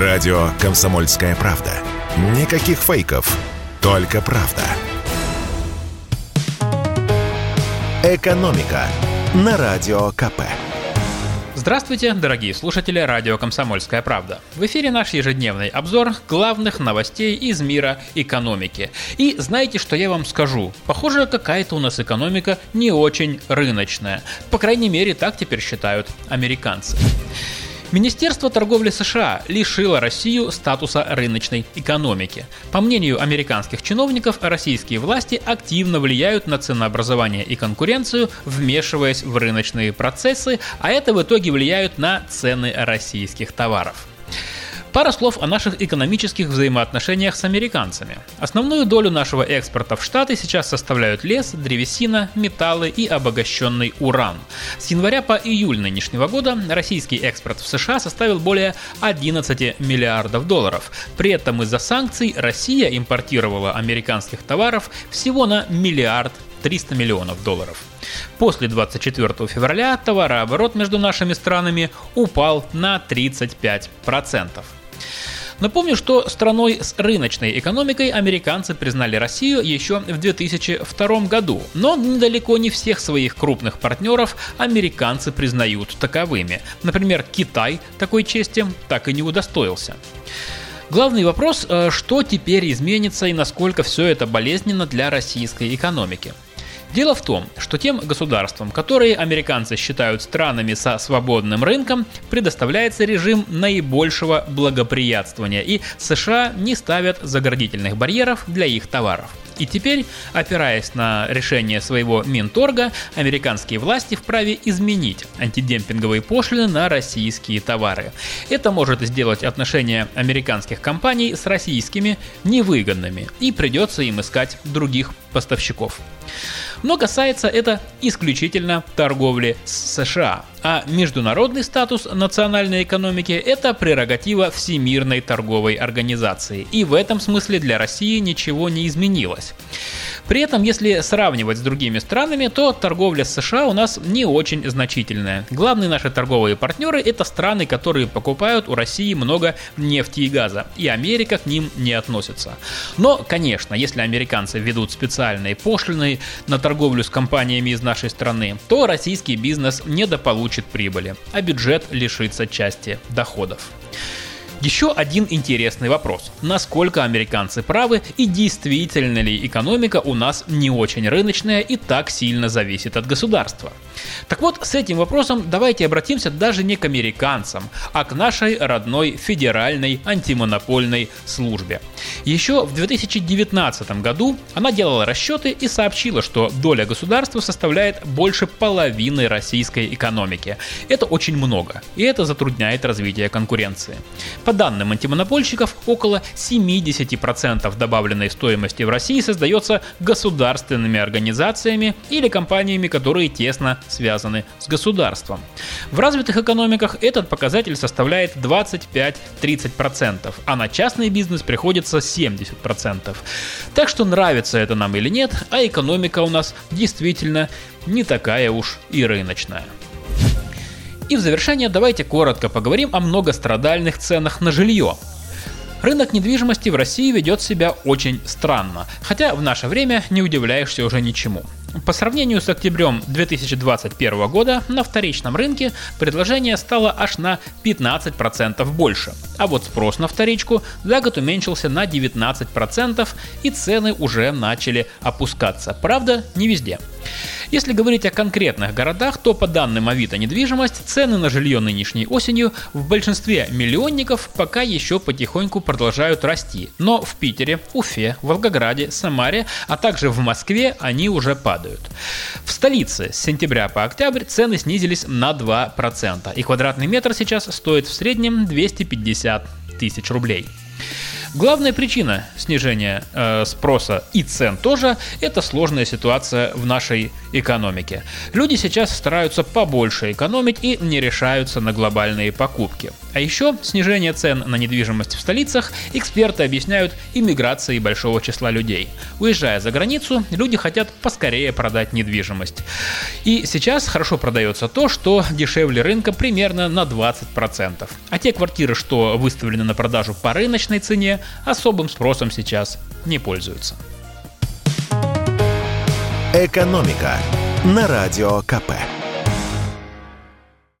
Радио «Комсомольская правда». Никаких фейков, только правда. «Экономика» на Радио КП. Здравствуйте, дорогие слушатели радио «Комсомольская правда». В эфире наш ежедневный обзор главных новостей из мира экономики. И знаете, что я вам скажу? Похоже, какая-то у нас экономика не очень рыночная. По крайней мере, так теперь считают американцы. Министерство торговли США лишило Россию статуса рыночной экономики. По мнению американских чиновников, российские власти активно влияют на ценообразование и конкуренцию, вмешиваясь в рыночные процессы, а это в итоге влияет на цены российских товаров. Пара слов о наших экономических взаимоотношениях с американцами. Основную долю нашего экспорта в Штаты сейчас составляют лес, древесина, металлы и обогащенный уран. С января по июль нынешнего года российский экспорт в США составил более 11 миллиардов долларов. При этом из-за санкций Россия импортировала американских товаров всего на миллиард 300 миллионов долларов. После 24 февраля товарооборот между нашими странами упал на 35%. Напомню, что страной с рыночной экономикой американцы признали Россию еще в 2002 году, но недалеко не всех своих крупных партнеров американцы признают таковыми. Например, Китай такой чести так и не удостоился. Главный вопрос, э, что теперь изменится и насколько все это болезненно для российской экономики. Дело в том, что тем государствам, которые американцы считают странами со свободным рынком, предоставляется режим наибольшего благоприятствования, и США не ставят заградительных барьеров для их товаров. И теперь, опираясь на решение своего Минторга, американские власти вправе изменить антидемпинговые пошлины на российские товары. Это может сделать отношения американских компаний с российскими невыгодными, и придется им искать других поставщиков. Но касается это исключительно торговли с США. А международный статус национальной экономики – это прерогатива Всемирной торговой организации. И в этом смысле для России ничего не изменилось. При этом, если сравнивать с другими странами, то торговля с США у нас не очень значительная. Главные наши торговые партнеры – это страны, которые покупают у России много нефти и газа, и Америка к ним не относится. Но, конечно, если американцы ведут специальные пошлины на торговлю с компаниями из нашей страны, то российский бизнес недополучит прибыли, а бюджет лишится части доходов. Еще один интересный вопрос. Насколько американцы правы и действительно ли экономика у нас не очень рыночная и так сильно зависит от государства? Так вот, с этим вопросом давайте обратимся даже не к американцам, а к нашей родной федеральной антимонопольной службе. Еще в 2019 году она делала расчеты и сообщила, что доля государства составляет больше половины российской экономики. Это очень много, и это затрудняет развитие конкуренции. По данным антимонопольщиков, около 70% добавленной стоимости в России создается государственными организациями или компаниями, которые тесно связаны с государством. В развитых экономиках этот показатель составляет 25-30%, а на частный бизнес приходится 70%. Так что нравится это нам или нет, а экономика у нас действительно не такая уж и рыночная. И в завершение давайте коротко поговорим о многострадальных ценах на жилье. Рынок недвижимости в России ведет себя очень странно, хотя в наше время не удивляешься уже ничему. По сравнению с октябрем 2021 года на вторичном рынке предложение стало аж на 15% больше, а вот спрос на вторичку за год уменьшился на 19% и цены уже начали опускаться. Правда, не везде. Если говорить о конкретных городах, то по данным Авито недвижимость, цены на жилье нынешней осенью в большинстве миллионников пока еще потихоньку продолжают расти. Но в Питере, Уфе, Волгограде, Самаре, а также в Москве они уже падают. В столице с сентября по октябрь цены снизились на 2%, и квадратный метр сейчас стоит в среднем 250 тысяч рублей. Главная причина снижения э, спроса и цен тоже – это сложная ситуация в нашей экономике. Люди сейчас стараются побольше экономить и не решаются на глобальные покупки. А еще снижение цен на недвижимость в столицах эксперты объясняют иммиграцией большого числа людей. Уезжая за границу, люди хотят поскорее продать недвижимость. И сейчас хорошо продается то, что дешевле рынка примерно на 20%. А те квартиры, что выставлены на продажу по рыночной цене, особым спросом сейчас не пользуются. «Экономика» на Радио КП.